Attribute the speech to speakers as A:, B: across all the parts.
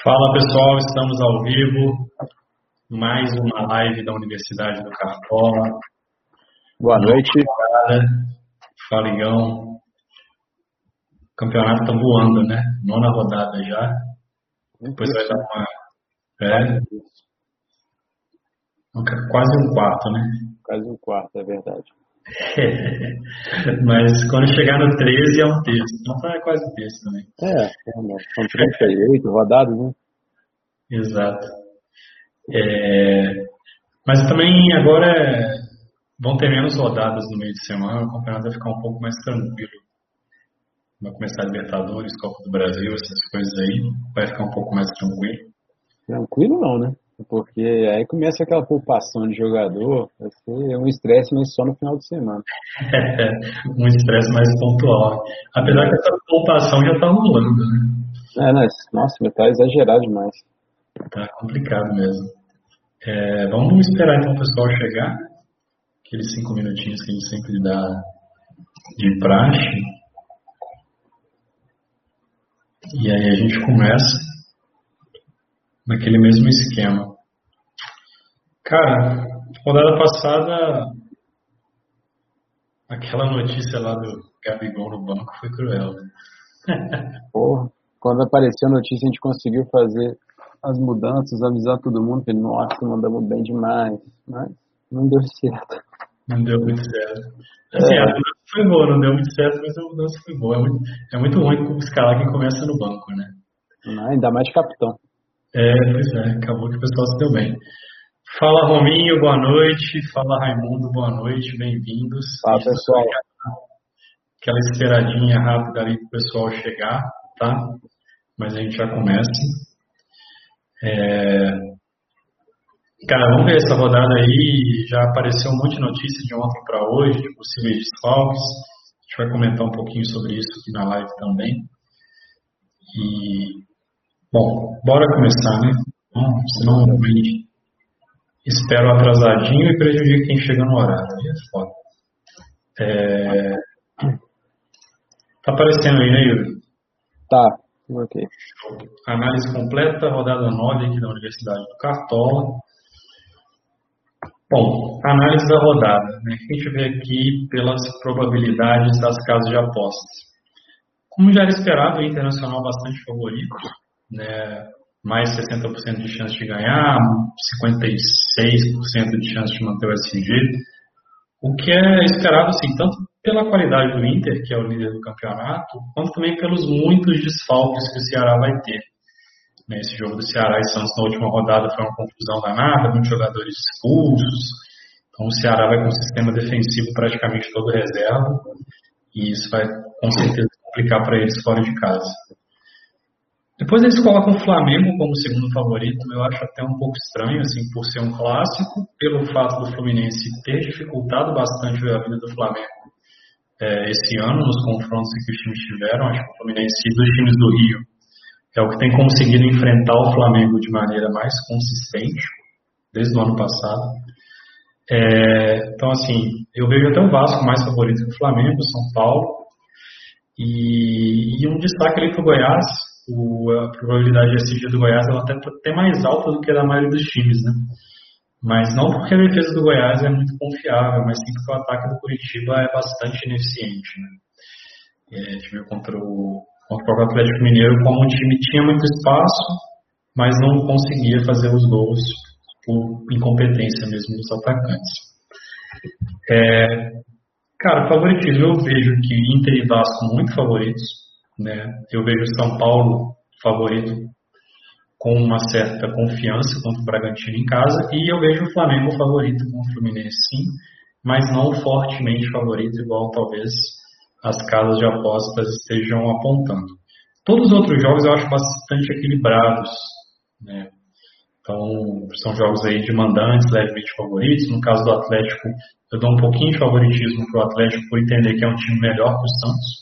A: Fala pessoal, estamos ao vivo. Mais uma live da Universidade do Cartola.
B: Boa noite.
A: Fala, Igão. O campeonato tá voando, né? Nona rodada já. Depois vai dar uma. É. Quase um quarto, né?
B: Quase um quarto, é verdade.
A: Mas quando chegar no 13 é um terço. Então tá quase um terço também.
B: É, é são 38 rodadas, né?
A: Exato. É, mas também agora é, vão ter menos rodadas no meio de semana, o campeonato vai ficar um pouco mais tranquilo. Vai começar a Libertadores, Copa do Brasil, essas coisas aí, vai ficar um pouco mais tranquilo.
B: Tranquilo não, né? Porque aí começa aquela poupação de jogador, vai ser um estresse, mas só no final de semana.
A: um estresse mais pontual. Apesar que essa poupação já está rolando, né?
B: É, mas, nossa, tá exagerado demais.
A: Tá complicado mesmo. É, vamos esperar então o pessoal chegar, aqueles cinco minutinhos que a gente sempre dá de praxe. E aí a gente começa naquele mesmo esquema. Cara, rodada passada, aquela notícia lá do Gabigol no banco foi cruel.
B: Né? Porra, quando apareceu a notícia, a gente conseguiu fazer as mudanças, avisar todo mundo que, nossa, mandamos bem demais, mas não deu certo.
A: Não deu muito certo. Assim, é. a mudança foi boa, não deu muito certo, mas a mudança foi boa. É muito, é muito ruim escalar quem começa no banco, né?
B: Não, ainda mais de capitão.
A: É, pois é, acabou que o pessoal se deu bem. Fala Rominho, boa noite. Fala Raimundo, boa noite, bem-vindos.
B: Fala pessoal.
A: Aquela esperadinha rápida ali para o pessoal chegar, tá? Mas a gente já começa. É... Cara, vamos ver essa rodada aí. Já apareceu um monte de notícias de ontem para hoje, de possíveis desfalques. A gente vai comentar um pouquinho sobre isso aqui na live também. E, bom, bora começar, né? Bom, senão realmente espero atrasadinho e prejudico quem chega no horário. Aí é foda. É... Tá aparecendo aí, né, Yuri?
B: Tá, ok.
A: Análise completa, rodada 9 aqui da Universidade do Cartola. Bom, análise da rodada. Né? A gente vê aqui pelas probabilidades das casas de apostas. Como já era esperado, o Internacional bastante favorito. Né? Mais 60% de chance de ganhar, 56% de chance de manter o SG, o que é esperado assim, tanto pela qualidade do Inter, que é o líder do campeonato, quanto também pelos muitos desfalques que o Ceará vai ter. Né, esse jogo do Ceará e Santos na última rodada foi uma confusão danada, muitos jogadores expulsos, então o Ceará vai com um sistema defensivo praticamente todo reserva, e isso vai com certeza complicar para eles fora de casa. Depois eles colocam o Flamengo como segundo favorito, eu acho até um pouco estranho, assim, por ser um clássico, pelo fato do Fluminense ter dificultado bastante a vida do Flamengo é, esse ano, nos confrontos que os times tiveram. Acho que o Fluminense dos times do Rio é o que tem conseguido enfrentar o Flamengo de maneira mais consistente, desde o ano passado. É, então, assim, eu vejo até o Vasco mais favorito que o Flamengo, São Paulo. E, e um destaque ali para o Goiás, o, a probabilidade de SG do Goiás ela até até mais alta do que a da maioria dos times, né? Mas não porque a defesa do Goiás é muito confiável, mas sim porque o ataque do Curitiba é bastante ineficiente, né? E a gente viu contra o, contra o Atlético Mineiro como um time tinha muito espaço, mas não conseguia fazer os gols por incompetência mesmo dos atacantes. É, cara, favoritismo eu vejo que Inter e Vasco muito favoritos, né? Eu vejo São Paulo favorito com uma certa confiança contra o Bragantino em casa e eu vejo o Flamengo favorito com o Fluminense sim, mas não fortemente favorito igual talvez as casas de apostas estejam apontando. Todos os outros jogos eu acho bastante equilibrados, né? Então, são jogos aí de mandantes levemente favoritos. No caso do Atlético, eu dou um pouquinho de favoritismo para o Atlético por entender que é um time melhor que o Santos.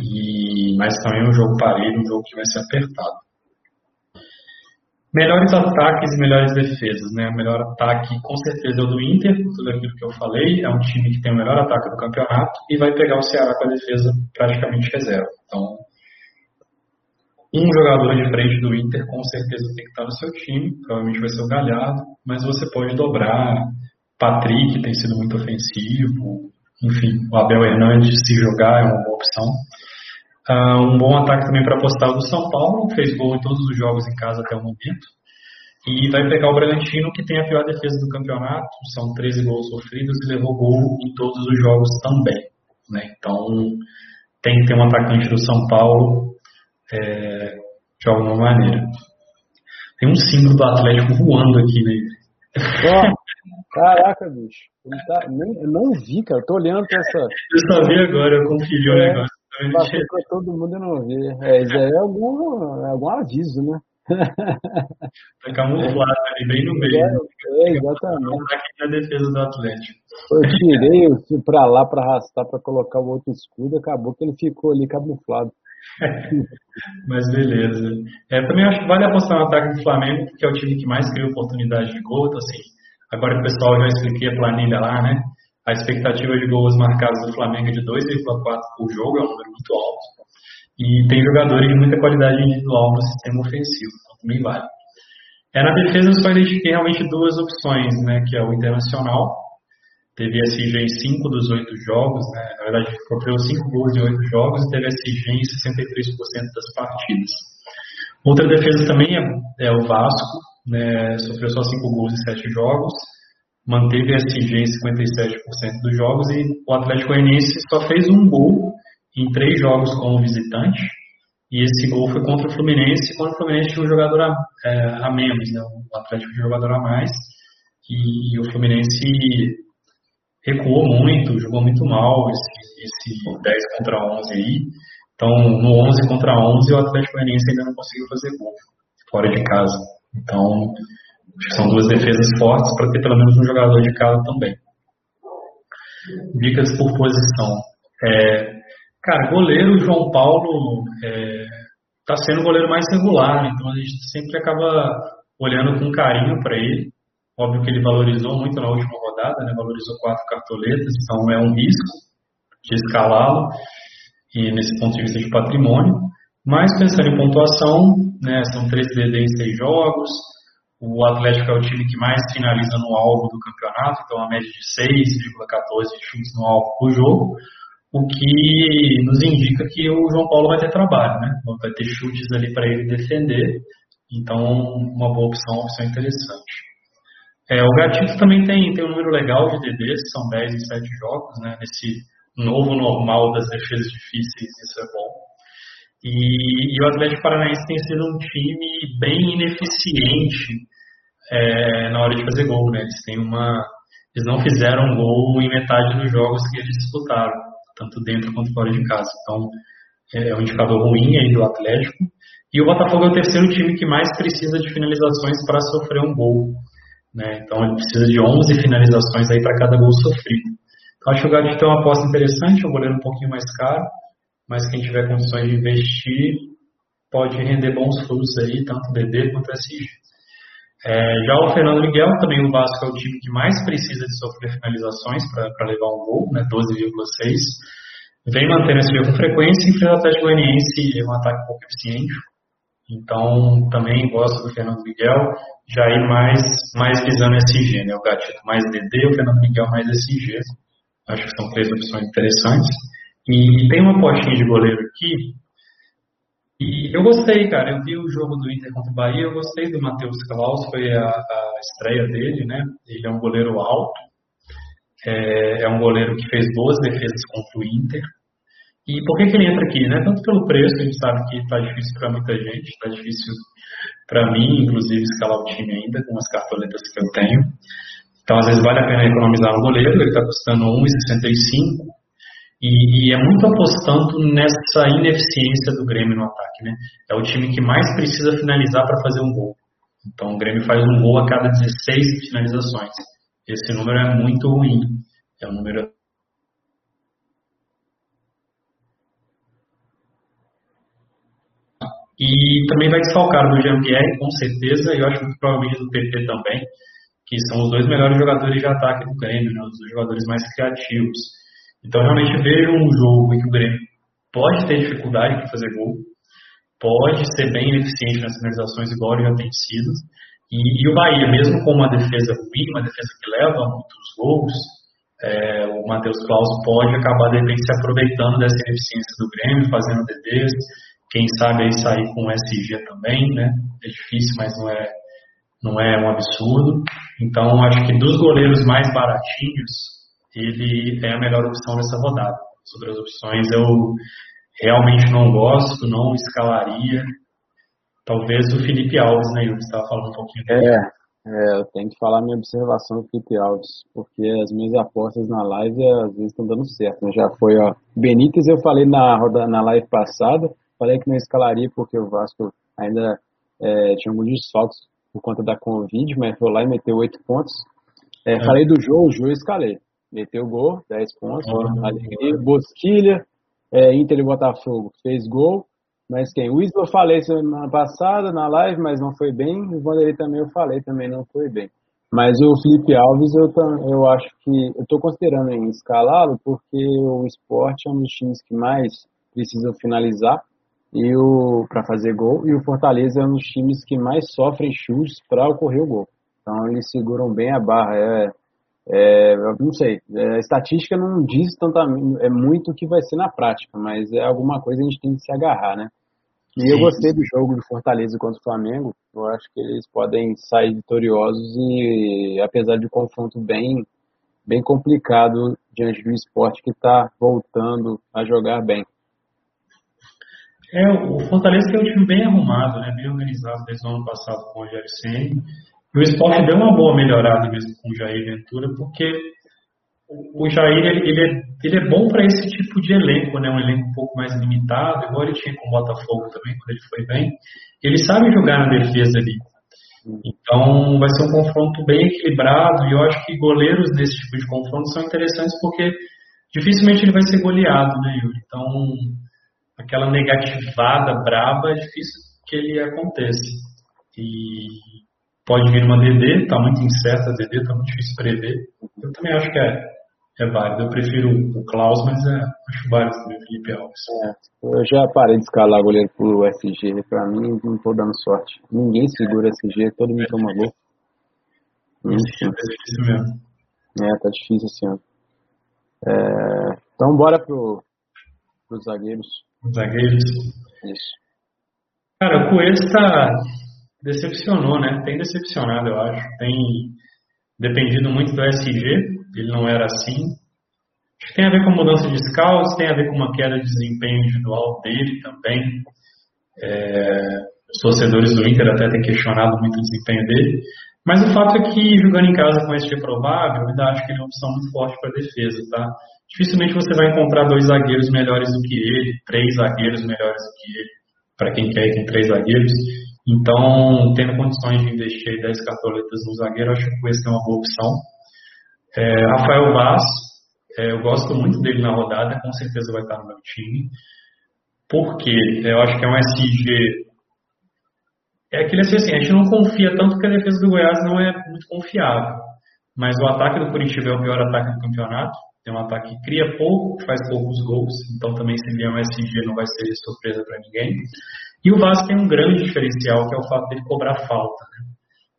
A: E, mas também é um jogo parelho, um jogo que vai ser apertado. Melhores ataques e melhores defesas, né? O melhor ataque com certeza é o do Inter, tudo aquilo que eu falei, é um time que tem o melhor ataque do campeonato e vai pegar o Ceará com a defesa praticamente reserva. Então, Um jogador de frente do Inter com certeza tem que estar no seu time, provavelmente vai ser o Galhardo, mas você pode dobrar. Patrick tem sido muito ofensivo, enfim, o Abel Hernandes se jogar é uma boa opção. Uh, um bom ataque também para apostar do São Paulo, fez gol em todos os jogos em casa até o momento. E vai pegar o Bragantino, que tem a pior defesa do campeonato, são 13 gols sofridos e levou gol em todos os jogos também. Né? Então, tem que ter um atacante do São Paulo é, de alguma maneira. Tem um símbolo do Atlético voando aqui, né?
B: Oh, caraca, bicho. Tá, nem, eu não vi, cara. Eu tô olhando pra essa.
A: Eu só vi agora, eu conferi o é, negócio.
B: Passou pra todo mundo não ver. É, isso é algum, algum aviso, né?
A: Tá camuflado ali bem no meio.
B: É, é exatamente.
A: Tá aqui na defesa do Atlético.
B: Eu tirei o pra lá pra arrastar pra colocar o outro escudo, acabou que ele ficou ali camuflado.
A: Mas beleza. É, também acho que vale apostar no ataque do Flamengo, porque é o time que mais cria oportunidade de gol. Então, assim, agora que o pessoal já expliquei a planilha lá, né? A expectativa de gols marcados do Flamengo é de 2,4 por jogo, é um número muito alto. E tem jogadores de muita qualidade individual no sistema ofensivo, então também vale. É, na defesa eu só identifiquei realmente duas opções, né? Que é o Internacional, teve SG em 5 dos 8 jogos, né? Na verdade, sofreu 5 gols em 8 jogos e teve SG em 63% das partidas. Outra defesa também é, é o Vasco, né? Sofreu só 5 gols em 7 jogos, manteve SG em 57% dos jogos e o Atlético Goianiense só fez um gol em 3 jogos como visitante. E esse gol foi contra o Fluminense, quando o Fluminense tinha um jogador a, é, a menos, né? O Atlético tinha um jogador a mais. E, e o Fluminense recuou muito, jogou muito mal esse, esse 10 contra 11 aí. Então, no 11 contra 11, o Atlético Goianiense ainda não conseguiu fazer gol fora de casa. Então, são duas defesas fortes para ter pelo menos um jogador de casa também. Dicas por posição. É, cara, goleiro João Paulo está é, sendo o goleiro mais regular, então a gente sempre acaba olhando com carinho para ele. Óbvio que ele valorizou muito na última rodada, né? valorizou quatro cartoletas, então é um risco de escalá-lo e nesse ponto de vista de patrimônio. Mas pensando em pontuação, né, são três DD em seis jogos. O Atlético é o time que mais finaliza no alvo do campeonato, então a média de 6,14 chutes no alvo por jogo, o que nos indica que o João Paulo vai ter trabalho, né? Vai ter chutes ali para ele defender. Então, uma boa opção, uma opção interessante. É, o Gatito também tem, tem um número legal de DDs, são 10 em 7 jogos, né? Nesse novo normal das defesas difíceis, isso é bom. E, e o Atlético Paranaense tem sido um time bem ineficiente é, na hora de fazer gol, né? Eles têm uma. Eles não fizeram gol em metade dos jogos que eles disputaram, tanto dentro quanto fora de casa. Então, é, é um indicador ruim aí do Atlético. E o Botafogo é o terceiro time que mais precisa de finalizações para sofrer um gol. Né? Então ele precisa de 11 finalizações aí para cada gol sofrido. Então acho que o Gato tem uma aposta interessante, um goleiro um pouquinho mais caro, mas quem tiver condições de investir pode render bons frutos aí, tanto DD quanto SG. É, já o Fernando Miguel, também o Vasco é o time que mais precisa de sofrer finalizações para levar um gol, né, 12,6. Vem mantendo esse jogo com frequência e o Atlético Goianiense, é um ataque pouco eficiente. Então, também gosto do Fernando Miguel já ir mais, mais visando SG, né? O Gatito mais DD, o Fernando Miguel mais SG. Acho que são três opções interessantes. E tem uma postinha de goleiro aqui. E eu gostei, cara. Eu vi o jogo do Inter contra o Bahia, eu gostei do Matheus Claus, foi a, a, estreia dele, né? Ele é um goleiro alto, é, é um goleiro que fez boas defesas contra o Inter. E por que, que ele entra aqui? Né? Tanto pelo preço, a gente sabe que está difícil para muita gente, está difícil para mim, inclusive, escalar o time ainda com as cartoletas que eu tenho. Então, às vezes, vale a pena economizar no goleiro, ele está custando 1,65 e, e é muito apostando nessa ineficiência do Grêmio no ataque. Né? É o time que mais precisa finalizar para fazer um gol. Então, o Grêmio faz um gol a cada 16 finalizações. Esse número é muito ruim. É um número E também vai desfalcar do Jean-Pierre, com certeza, e eu acho muito provavelmente do PP também, que são os dois melhores jogadores de ataque do Grêmio, né, os jogadores mais criativos. Então, realmente vejo um jogo em que o Grêmio pode ter dificuldade para fazer gol, pode ser bem eficiente nas finalizações, igual ele já tem sido. E, e, o Bahia, mesmo com uma defesa ruim, uma defesa que leva muitos gols, é, o Matheus Claus pode acabar, de repente, se aproveitando dessa ineficiência do Grêmio, fazendo DDs, quem sabe aí sair com o SG também, né? É difícil, mas não é, não é um absurdo. Então, acho que dos goleiros mais baratinhos, ele é a melhor opção nessa rodada. Sobre as opções, eu realmente não gosto, não escalaria. Talvez o Felipe Alves, né, Yuri? Você estava falando um pouquinho
B: dele. É, é, eu tenho que falar minha observação do Felipe Alves, porque as minhas apostas na live às vezes estão dando certo. Né? Já foi, ó. Benítez eu falei na, roda, na live passada, falei que não escalaria porque o Vasco ainda é, tinha alguns desfalques por conta da Covid, mas foi lá e meteu oito pontos. É, é. Falei do Jô, o Jô eu escalei. Meteu gol, 10 pontos. Uhum. Alegria, Bosquilha, é, Inter e Botafogo fez gol. Mas quem? O Isla eu falei semana passada na live, mas não foi bem. O Vanderlei também eu falei, também não foi bem. Mas o Felipe Alves, eu, eu acho que. Eu estou considerando em escalá-lo, porque o esporte é um dos times que mais precisam finalizar e o para fazer gol. E o Fortaleza é um dos times que mais sofrem chutes para ocorrer o gol. Então eles seguram bem a barra. É, é, não sei, é, a estatística não diz tanto, é muito o que vai ser na prática, mas é alguma coisa que a gente tem que se agarrar, né? E Sim. eu gostei do jogo do Fortaleza contra o Flamengo, eu acho que eles podem sair vitoriosos e apesar de um confronto bem, bem complicado diante do esporte que está voltando a jogar bem.
A: É, o Fortaleza é um time bem arrumado, né, bem organizado desde o ano passado com o Rogério Senna. E o esporte deu uma boa melhorada mesmo com o Jair Ventura, porque o Jair ele, ele, é, ele é bom para esse tipo de elenco, né? um elenco um pouco mais limitado, igual ele tinha com o Botafogo também, quando ele foi bem. Ele sabe jogar na defesa ali. Então vai ser um confronto bem equilibrado e eu acho que goleiros nesse tipo de confronto são interessantes porque dificilmente ele vai ser goleado, né, Yuri? Então aquela negativada braba é difícil que ele aconteça. E Pode vir uma DD, está muito incerta a DD, está muito difícil prever. Eu também acho que é, é válido. Eu prefiro o Klaus, mas é, acho válido também o Felipe Alves.
B: É, eu já parei de escalar goleiro pro SG. Para mim, não estou dando sorte. Ninguém segura é. SG, todo mundo toma gol.
A: Sim, é difícil mesmo.
B: É, tá difícil assim. É, então bora pro, pros zagueiros.
A: Zagueiros.
B: Isso.
A: Cara, o Coelho está decepcionou, né? Tem decepcionado, eu acho. Tem dependido muito do SG, ele não era assim. Acho que tem a ver com mudança de scouts, tem a ver com uma queda de desempenho individual dele também. É, os torcedores do Inter até têm questionado muito o desempenho dele. Mas o fato é que jogando em casa com SG provável, eu ainda acho que ele é uma opção muito forte para defesa, tá? Dificilmente você vai encontrar dois zagueiros melhores do que ele, três zagueiros melhores do que ele, para quem quer ir com três zagueiros. Então, tendo condições de investir 10 cartoletas no zagueiro, acho que esse é uma boa opção. É, Rafael Vaz, é, eu gosto muito dele na rodada, com certeza vai estar no meu time. Porque eu acho que é um SG. É aquele assim, a gente não confia tanto que a defesa do Goiás não é muito confiável. Mas o ataque do Curitiba é o pior ataque do campeonato. Tem um ataque que cria pouco, faz poucos gols. Então também se vier um SG não vai ser surpresa para ninguém. E o Vasco tem um grande diferencial, que é o fato dele cobrar falta. Né?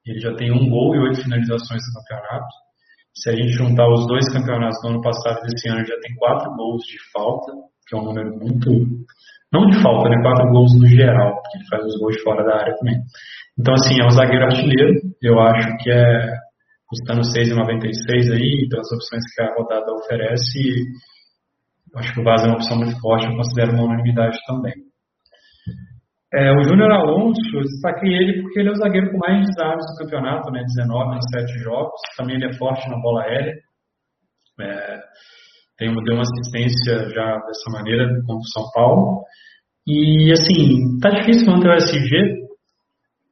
A: Ele já tem um gol e oito finalizações no campeonato. Se a gente juntar os dois campeonatos do ano passado e desse ano, já tem quatro gols de falta, que é um número muito. Não de falta, né? Quatro gols no geral, porque ele faz os gols fora da área também. Então, assim, é um zagueiro artilheiro. Eu acho que é custando 6,96 aí, pelas opções que a rodada oferece. Acho que o Vaz é uma opção muito forte, eu considero uma unanimidade também. É, o Júnior Alonso, destaquei ele porque ele é o zagueiro com mais desarmes do campeonato, né? 19 em 7 jogos. Também ele é forte na bola aérea. É, tem, deu uma assistência já dessa maneira contra o São Paulo. E assim, tá difícil manter o SG,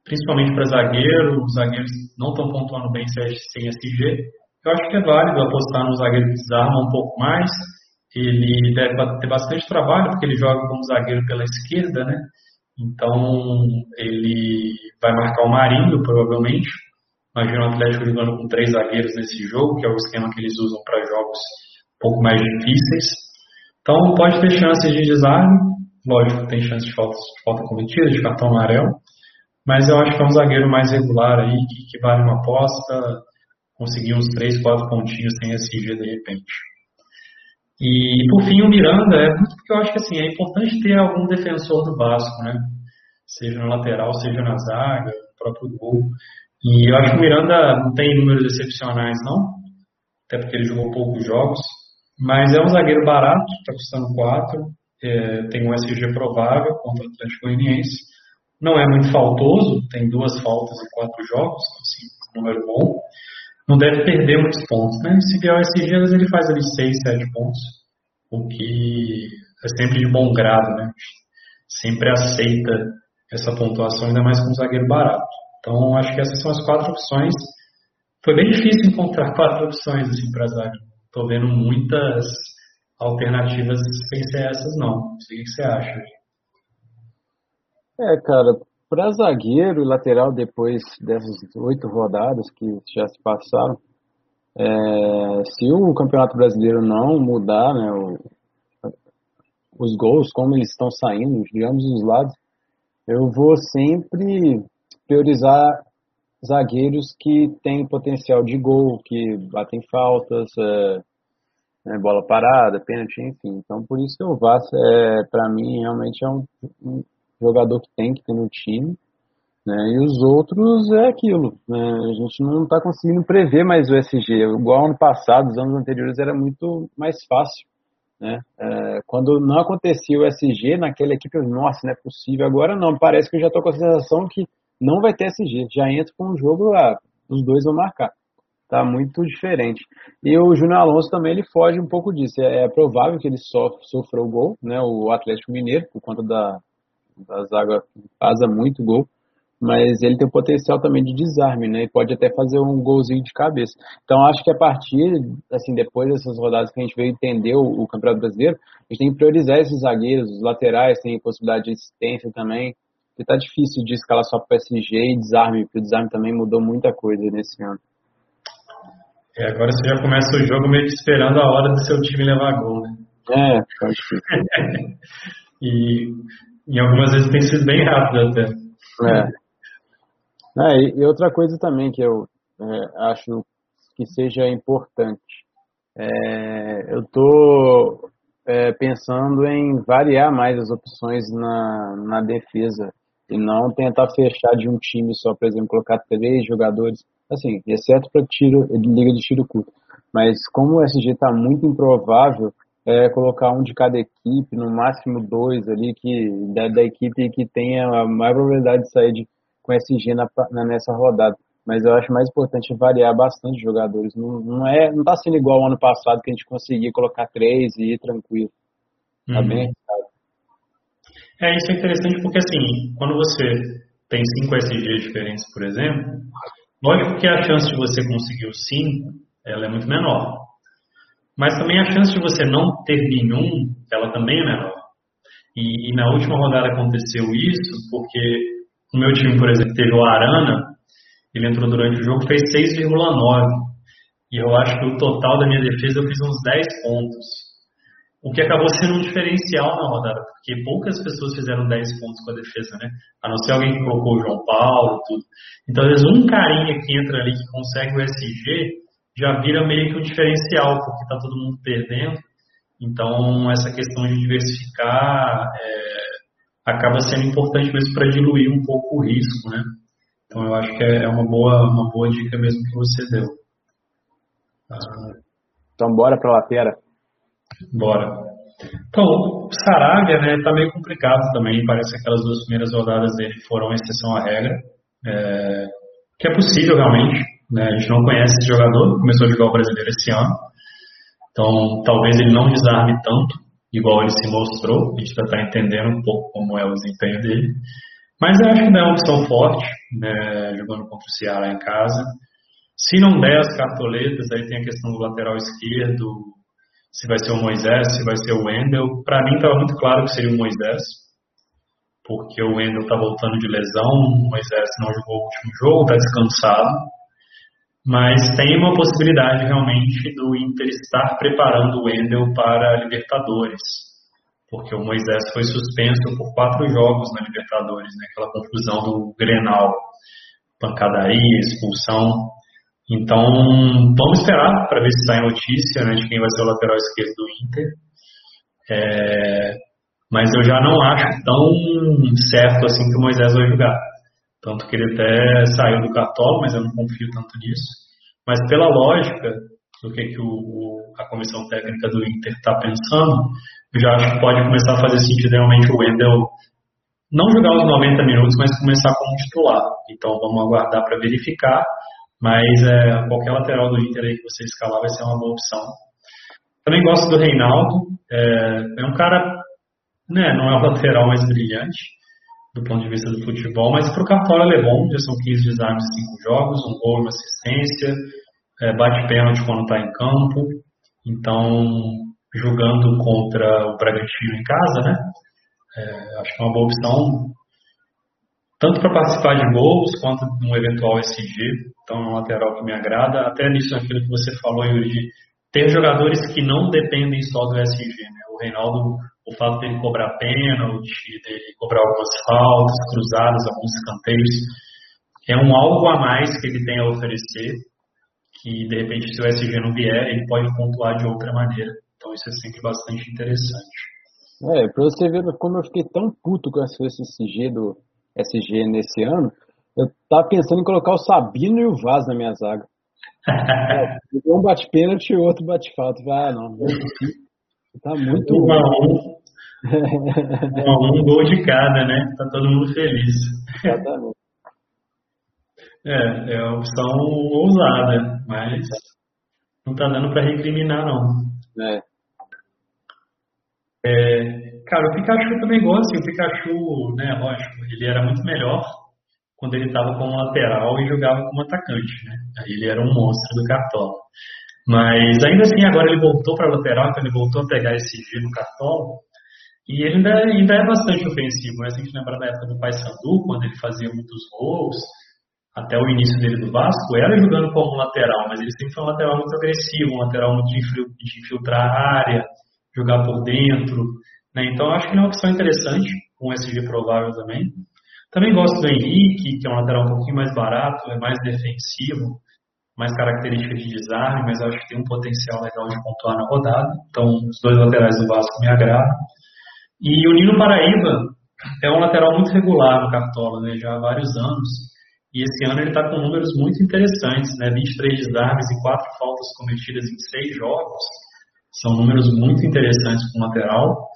A: principalmente para zagueiro. Os zagueiros não estão pontuando bem sem SG. Eu acho que é válido apostar no zagueiro que desarma um pouco mais. Ele deve ter bastante trabalho, porque ele joga como zagueiro pela esquerda, né? Então, ele vai marcar o Marinho, provavelmente. Imagina o Atlético jogando com três zagueiros nesse jogo, que é o esquema que eles usam para jogos um pouco mais difíceis. Então, pode ter chances de desarme. Lógico, tem chance de falta, de falta cometida, de cartão amarelo. Mas eu acho que é um zagueiro mais regular aí, que, que vale uma aposta, conseguir uns 3, 4 pontinhos sem SG de repente. E por fim o Miranda é muito porque eu acho que assim, é importante ter algum defensor do Vasco, né? Seja na lateral, seja na zaga, no próprio gol. E eu acho que o Miranda não tem números excepcionais não, até porque ele jogou poucos jogos, mas é um zagueiro barato, está custando 4, é, tem um SG provável contra o Atlético Goianiense. Não é muito faltoso, tem duas faltas em quatro jogos, assim, número bom. Não deve perder muitos pontos, né? Se vier o SG, às vezes ele faz ali 6, 7 pontos, o que é sempre de bom grado, né? Sempre aceita essa pontuação, ainda mais com um zagueiro barato. Então, acho que essas são as quatro opções. Foi bem difícil encontrar quatro opções assim, para zaga. Estou vendo muitas alternativas sem ser essas, não. O que você acha.
B: É, cara, para zagueiro e lateral, depois dessas oito rodadas que já se passaram, é, se o Campeonato Brasileiro não mudar né, o, os gols, como eles estão saindo de ambos os lados, eu vou sempre priorizar zagueiros que têm potencial de gol, que batem faltas, é, né, bola parada, pênalti, enfim. Então, por isso que o Vasco, é, para mim, realmente é um, um, jogador que tem que ter no time. Né, e os outros é aquilo. Né, a gente não está conseguindo prever mais o SG. Igual ano passado, os anos anteriores, era muito mais fácil. Né? É, quando não acontecia o SG naquela equipe, nossa, não é possível. Agora não, parece que eu já estou com a sensação que não vai ter SG. Já entra com o jogo, ah, os dois vão marcar. Tá muito diferente. E o Júnior Alonso também ele foge um pouco disso. É, é provável que ele sofra, sofra o gol, né? O Atlético Mineiro, por conta da, da zaga, faz muito gol. Mas ele tem o potencial também de desarme, né? E pode até fazer um golzinho de cabeça. Então acho que a partir, assim, depois dessas rodadas que a gente veio entender o, o Campeonato Brasileiro, a gente tem que priorizar esses zagueiros, os laterais têm possibilidade de assistência também. Porque tá difícil de escalar só PSG e desarme, porque o desarme também mudou muita coisa nesse ano.
A: É, agora você já começa o jogo meio que esperando a hora do seu time levar gol, né?
B: É, tá difícil.
A: e, e algumas vezes tem sido bem rápido até.
B: É. é e, outra coisa também que eu é, acho que seja importante. É, eu tô é, pensando em variar mais as opções na, na defesa e não tentar fechar de um time só, por exemplo, colocar três jogadores assim, exceto para tiro, liga de tiro curto. Mas como o SG está muito improvável, é colocar um de cada equipe, no máximo dois ali, que da, da equipe que tenha a maior probabilidade de sair de, com SG na, na, nessa rodada. Mas eu acho mais importante variar bastante jogadores. Não, não é, não está sendo igual ao ano passado que a gente conseguia colocar três e ir tranquilo. Tá uhum. bem.
A: É, isso é interessante porque assim, quando você tem cinco SGs diferentes, por exemplo, Lógico que a chance de você conseguir o 5, ela é muito menor. Mas também a chance de você não ter nenhum, ela também é menor. E, e na última rodada aconteceu isso porque o meu time, por exemplo, teve o Arana, ele entrou durante o jogo, fez 6,9. E eu acho que o total da minha defesa eu fiz uns 10 pontos o que acabou sendo um diferencial na rodada, porque poucas pessoas fizeram 10 pontos com a defesa, né? A não ser alguém que colocou o João Paulo tudo. Então, às vezes, um carinha que entra ali que consegue o SG já vira meio que um diferencial, porque tá todo mundo perdendo. Então, essa questão de diversificar é, acaba sendo importante mesmo para diluir um pouco o risco, né? Então, eu acho que é uma boa, uma boa dica mesmo que você deu.
B: Ah. Então, bora para a lateira.
A: Bora. Então, o Sarabia, né, tá meio complicado também. Parece que aquelas duas primeiras rodadas dele foram exceção à regra. É, que é possível realmente. Né, a gente não conhece esse jogador, começou a jogar o brasileiro esse ano. Então, talvez ele não desarme tanto, igual ele se mostrou. A gente já está entendendo um pouco como é o desempenho dele. Mas eu acho que não é uma opção forte, né, jogando contra o Ceará em casa. Se não der as cartoletas, aí tem a questão do lateral esquerdo, se vai ser o Moisés, se vai ser o Wendel. Para mim estava muito claro que seria o Moisés, porque o Wendel está voltando de lesão, o Moisés não jogou o último jogo, está descansado. Mas tem uma possibilidade realmente do Inter estar preparando o Wendel para a Libertadores. porque o Moisés foi suspenso por quatro jogos na Libertadores, né? aquela confusão do Grenal, pancadaria, expulsão. Então, vamos esperar para ver se sai notícia né, de quem vai ser o lateral esquerdo do Inter. É, mas eu já não acho tão certo assim que o Moisés vai jogar. Tanto que ele até saiu do Cartola, mas eu não confio tanto nisso. Mas pela lógica do que, que o, a comissão técnica do Inter está pensando, eu já acho que pode começar a fazer sentido realmente o Wendel não jogar os 90 minutos, mas começar como titular. Então vamos aguardar para verificar. Mas é, qualquer lateral do Inter aí que você escalar vai ser uma boa opção. Também gosto do Reinaldo. É, é um cara, né, não é o lateral mais brilhante do ponto de vista do futebol, mas para o Cartola ele é bom. Já são 15 desarmes em 5 jogos, um gol uma assistência. É, bate pênalti quando está em campo. Então, jogando contra o Bragantino em casa, né? É, acho que é uma boa opção tanto para participar de gols quanto um eventual SG. Então, é um lateral que me agrada. Até nisso, aquilo que você falou, Yuri, de ter jogadores que não dependem só do SG. Né? O Reinaldo, o fato dele cobrar pênalti, dele cobrar algumas faltas, cruzadas, alguns escanteios, é um algo a mais que ele tem a oferecer, que de repente, se o SG não vier, ele pode pontuar de outra maneira. Então, isso é sempre bastante interessante.
B: É, pra você ver como eu fiquei tão puto com esse SG do, SG nesse ano, eu tava pensando em colocar o Sabino e o Vaz na minha zaga. é, um bate pênalti e o outro bate falta. Ah, não. Tá muito.
A: Um a um. um um, gol de cada, né? Tá todo mundo feliz. Exatamente. É, é uma opção ousada, mas não tá dando para recriminar, não. É. é. Cara, o Pikachu também gosta, e o Pikachu, né, lógico, ele era muito melhor quando ele estava como lateral e jogava como atacante, né? Aí ele era um monstro do cartola. Mas ainda assim, agora ele voltou para lateral, então ele voltou a pegar esse giro no cartola. E ele ainda, ainda é bastante ofensivo, né? Se a gente lembrar da época do Paysandu, quando ele fazia muitos gols, até o início dele do Vasco, era jogando como lateral, mas ele sempre foi um lateral muito agressivo, um lateral muito de infiltrar a área, jogar por dentro. Né? Então, acho que é uma opção interessante, com SG provável também. Também gosto do Henrique, que é um lateral um pouquinho mais barato, é mais defensivo, mais característica de desarme, mas acho que tem um potencial legal de pontuar na rodada. Então, os dois laterais do Vasco me agradam. E o Nino Paraíba é um lateral muito regular no Cartola, né, já há vários anos. E esse ano ele está com números muito interessantes, né, 23 desarmes e 4 faltas cometidas em 6 jogos. São números muito interessantes para o lateral.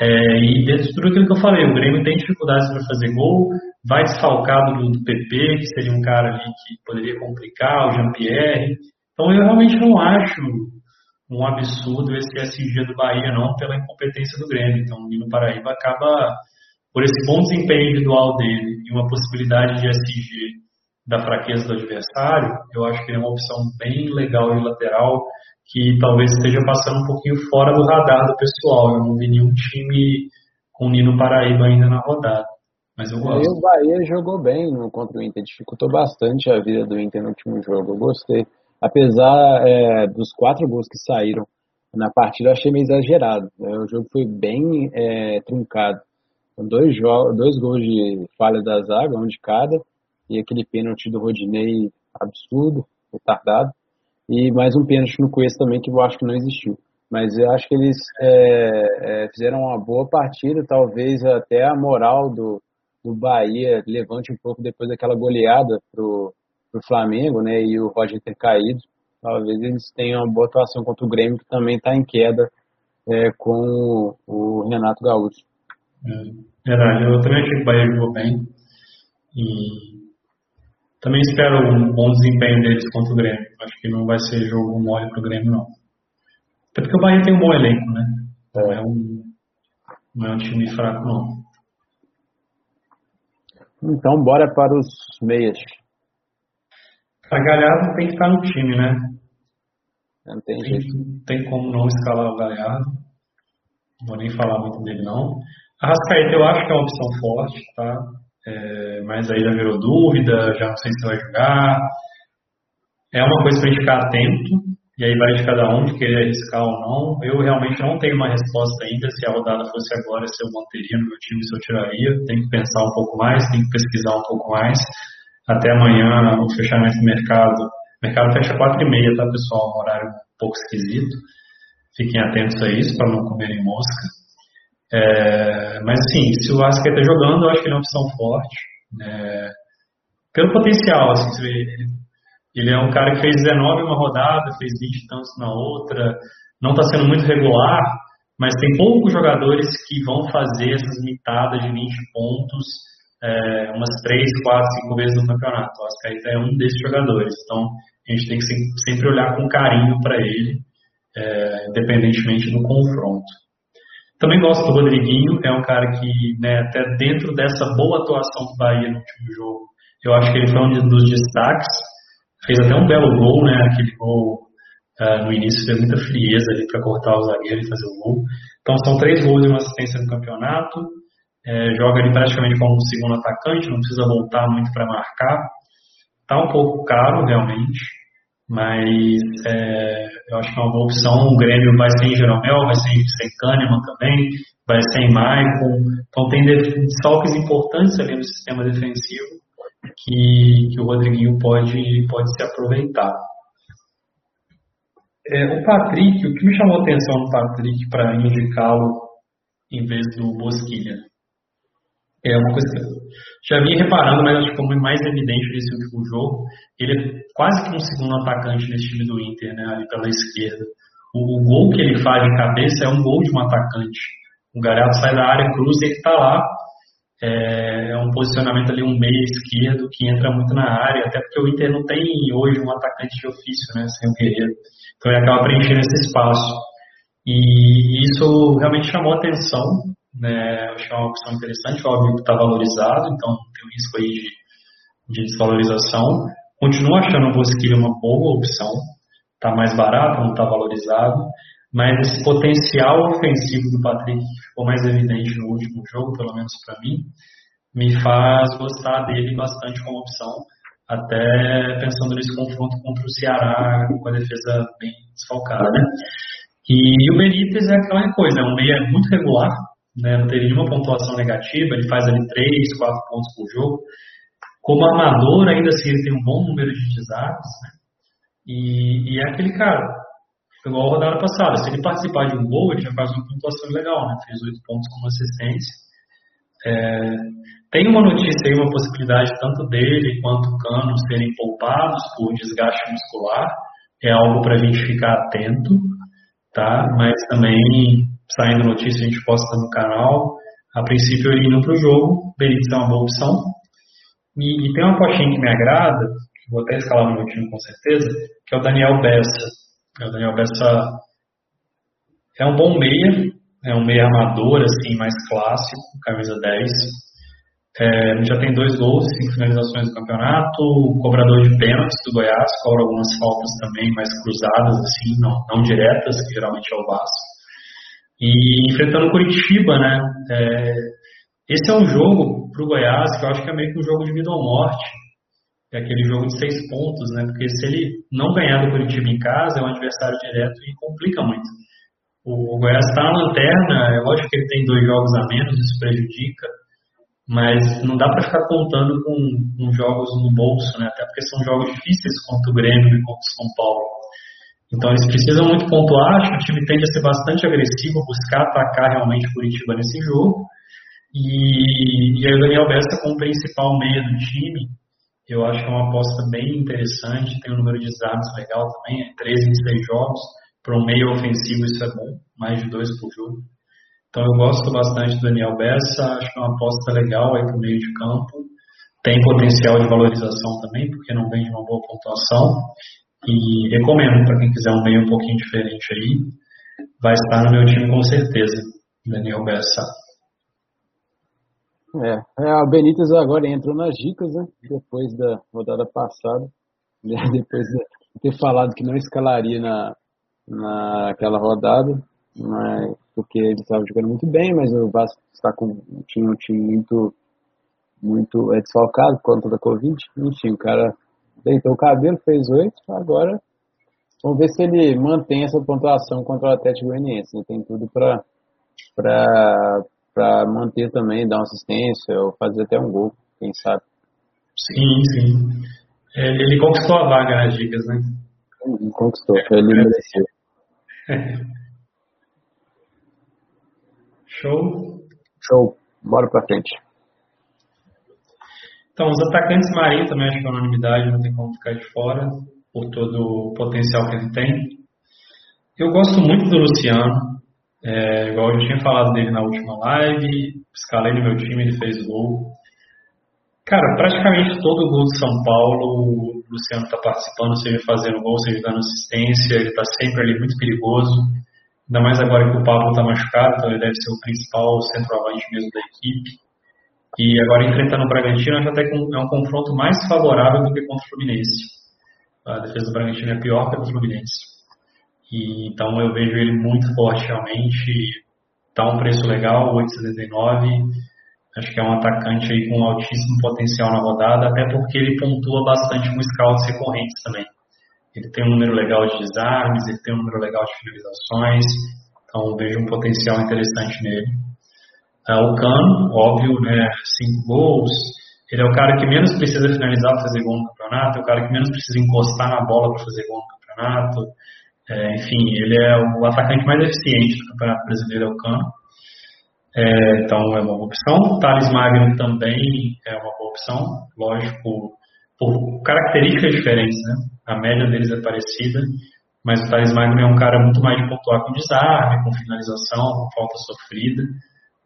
A: É, e dentro de tudo aquilo que eu falei, o Grêmio tem dificuldades para fazer gol, vai desfalcado do, do PP, que seria um cara ali que poderia complicar, o Jean-Pierre. Então eu realmente não acho um absurdo esse SG do Bahia, não, pela incompetência do Grêmio. Então o Nino Paraíba acaba, por esse bom desempenho individual dele e uma possibilidade de SG da fraqueza do adversário, eu acho que é uma opção bem legal e lateral que talvez esteja passando um pouquinho fora do radar do pessoal. Eu não vi nenhum time com Nino Paraíba ainda na rodada. Mas eu gosto.
B: E o Bahia jogou bem no, contra o Inter, dificultou bastante a vida do Inter no último jogo. Eu gostei. Apesar é, dos quatro gols que saíram na partida, eu achei meio exagerado. Né? O jogo foi bem é, truncado. Dois, dois gols de falha da zaga, um de cada, e aquele pênalti do Rodinei absurdo, retardado. E mais um pênalti no Cuesta também, que eu acho que não existiu. Mas eu acho que eles é, é, fizeram uma boa partida, talvez até a moral do, do Bahia levante um pouco depois daquela goleada pro, pro Flamengo, né? E o Roger ter caído. Talvez eles tenham uma boa atuação contra o Grêmio, que também está em queda é, com o Renato Gaúcho.
A: É, verdade, eu também achei que o Bahia jogou bem. E também espero um bom desempenho deles contra o Grêmio. Acho que não vai ser jogo mole para o Grêmio, não. Até porque o Bahia tem um bom elenco, né? Não é um, não é um time fraco, não.
B: Então, bora para os meias.
A: A Galhardo tem que estar no time, né?
B: Não tem, tem jeito.
A: Tem como não escalar o Galhardo. Não vou nem falar muito dele, não. A Rascaeta eu acho que é uma opção forte, tá? É, mas aí já virou dúvida, já não sei se vai jogar. É uma coisa para a gente ficar atento. E aí vai de cada um de querer arriscar ou não. Eu realmente não tenho uma resposta ainda se a rodada fosse agora, se eu manteria no meu time, se eu tiraria. Tenho que pensar um pouco mais, tenho que pesquisar um pouco mais. Até amanhã, o fechamento do mercado. O mercado fecha 4 e meia, tá, pessoal? Um horário um pouco esquisito. Fiquem atentos a isso para não comerem mosca. É, mas sim, se o Arrascaeta jogando, eu acho que ele é uma opção forte. É, pelo potencial, assim, ele, ele é um cara que fez 19 uma rodada, fez 20 tantos na outra, não está sendo muito regular, mas tem poucos jogadores que vão fazer essas mitadas de 20 pontos é, umas 3, 4, 5 vezes no campeonato. O Ascaeta é um desses jogadores, então a gente tem que sempre olhar com carinho para ele, é, independentemente do confronto. Também gosto do Rodriguinho, é um cara que, né, até dentro dessa boa atuação do Bahia no último jogo, eu acho que ele foi um dos destaques fez até um belo gol, né? Aquele gol uh, no início teve muita frieza ali para cortar o zagueiro e fazer o gol. Então são três gols e uma assistência no campeonato. É, joga ali praticamente como um segundo atacante, não precisa voltar muito para marcar. Tá um pouco caro realmente, mas é, eu acho que é uma boa opção. O Grêmio vai sem Jeromel, vai sem, sem Kahneman também, vai sem Maicon. Então tem desfalques importantes ali no sistema defensivo que, que o Rodriguinho pode, pode se aproveitar. É, o Patrick, o que me chamou a atenção no Patrick para indicá-lo em vez do Bosquilha? É uma coisa que eu já vinha reparando, mas acho que ficou mais evidente nesse último jogo. Ele é quase que um segundo atacante nesse time do Inter, né, ali pela esquerda. O, o gol que ele faz de cabeça é um gol de um atacante. O Galhardo sai da área, cruza e ele está lá é, é, um posicionamento ali, um meio esquerdo que entra muito na área, até porque o Inter não tem hoje um atacante de ofício, né, sem o Guerreiro. Então ele acaba preenchendo esse espaço. E isso realmente chamou atenção, né, é uma opção interessante, óbvio que está valorizado, então tem um risco aí de, de desvalorização. Continuo achando o Bosquilha uma boa opção, está mais barato, não está valorizado, mas esse potencial ofensivo do Patrick, que ficou mais evidente no último jogo, pelo menos para mim, me faz gostar dele bastante como opção, até pensando nesse confronto contra o Ceará, com a defesa bem desfalcada. Né? E o Benítez é aquela coisa, é um meia muito regular, né? não teve nenhuma pontuação negativa, ele faz ali 3, 4 pontos por jogo. Como armador, ainda assim, ele tem um bom número de desarmes, né? e, e é aquele cara, igual a rodada passada. Se ele participar de um gol, ele já faz uma pontuação legal, né? Fez oito pontos com assistência. É, tem uma notícia aí, uma possibilidade tanto dele quanto Cano serem poupados por desgaste muscular. É algo para a gente ficar atento, tá? Mas também, saindo notícia, a gente posta no canal. A princípio, ele indo para o jogo, Benítez é uma boa opção. E, e tem uma postinha que me agrada, que vou até escalar no meu time com certeza, que é o Daniel Bessa. É, o Daniel Bessa é um bom meia, é um meia amador, assim, mais clássico, camisa 10. É, já tem dois gols, cinco finalizações do campeonato, cobrador de pênaltis do Goiás, cobra algumas faltas também mais cruzadas, assim, não, não diretas, que geralmente é o Vasco. E enfrentando o Curitiba, né? É, esse é um jogo para o Goiás que eu acho que é meio que um jogo de vida ou morte é aquele jogo de seis pontos, né? Porque se ele não ganhar do Curitiba em casa, é um adversário direto e complica muito. O Goiás está na lanterna, é lógico que ele tem dois jogos a menos, isso prejudica, mas não dá para ficar contando com, com, jogos no bolso, né? Até porque são jogos difíceis contra o Grêmio e contra o São Paulo. Então eles precisam muito pontuar, acho que o time tende a ser bastante agressivo, buscar atacar realmente o Curitiba nesse jogo. E, e aí o Daniel Bessa como principal meia do time, eu acho que é uma aposta bem interessante, tem um número de desarmes legal também, é 13 em 6 jogos. Para um meio ofensivo isso é bom, mais de dois por jogo. Então eu gosto bastante do Daniel Bessa, acho que é uma aposta legal aí para o meio de campo. Tem potencial de valorização também, porque não vem de uma boa pontuação. E recomendo para quem quiser um meio um pouquinho diferente aí. Vai estar no meu time com certeza, Daniel Bessa.
B: É, é, a Benítez agora entrou nas dicas, né? Depois da rodada passada, depois de ter falado que não escalaria na, naquela rodada, mas, porque ele estava jogando muito bem, mas o Vasco está com tinha um time muito muito é, desfalcado por conta da Covid. Enfim, o cara deitou o cabelo, fez oito, agora Vamos ver se ele mantém essa pontuação contra o Atlético Goianiense. Ele tem tudo para para manter também, dar uma assistência ou fazer até um gol, quem sabe.
A: Sim, sim. É, ele conquistou a vaga nas dicas, né?
B: Ele conquistou, ele mereceu.
A: Show?
B: Show. Bora pra frente.
A: Então, os atacantes Marinho também acho que é unanimidade, não tem como ficar de fora, por todo o potencial que ele tem. Eu gosto muito do Luciano, é, igual eu tinha falado dele na última live, escalei no meu time, ele fez gol. Cara, praticamente todo gol de São Paulo, o Luciano está participando, seja fazendo gol, seja dando assistência, ele está sempre ali muito perigoso. Ainda mais agora que o Pablo está machucado, então ele deve ser o principal centroavante mesmo da equipe. E agora enfrentando o Bragantino, já até é um confronto mais favorável do que contra o Fluminense. A defesa do Bragantino é pior que a do Fluminense. E, então eu vejo ele muito forte realmente. Está um preço legal, 8,79. Acho que é um atacante aí com altíssimo potencial na rodada, até porque ele pontua bastante com scouts recorrentes também. Ele tem um número legal de desarmes, ele tem um número legal de finalizações, então vejo um potencial interessante nele. Uh, o Cano, óbvio, né, cinco gols, ele é o cara que menos precisa finalizar para fazer gol no campeonato, é o cara que menos precisa encostar na bola para fazer gol no campeonato. É, enfim, ele é o atacante mais eficiente do Campeonato Brasileiro, é o Cano. É, então é uma boa opção. Thales Magno também é uma boa opção, lógico, por características diferentes, né? A média deles é parecida, mas o Thales Magno é um cara muito mais de pontuar com desarme, com finalização, com falta sofrida,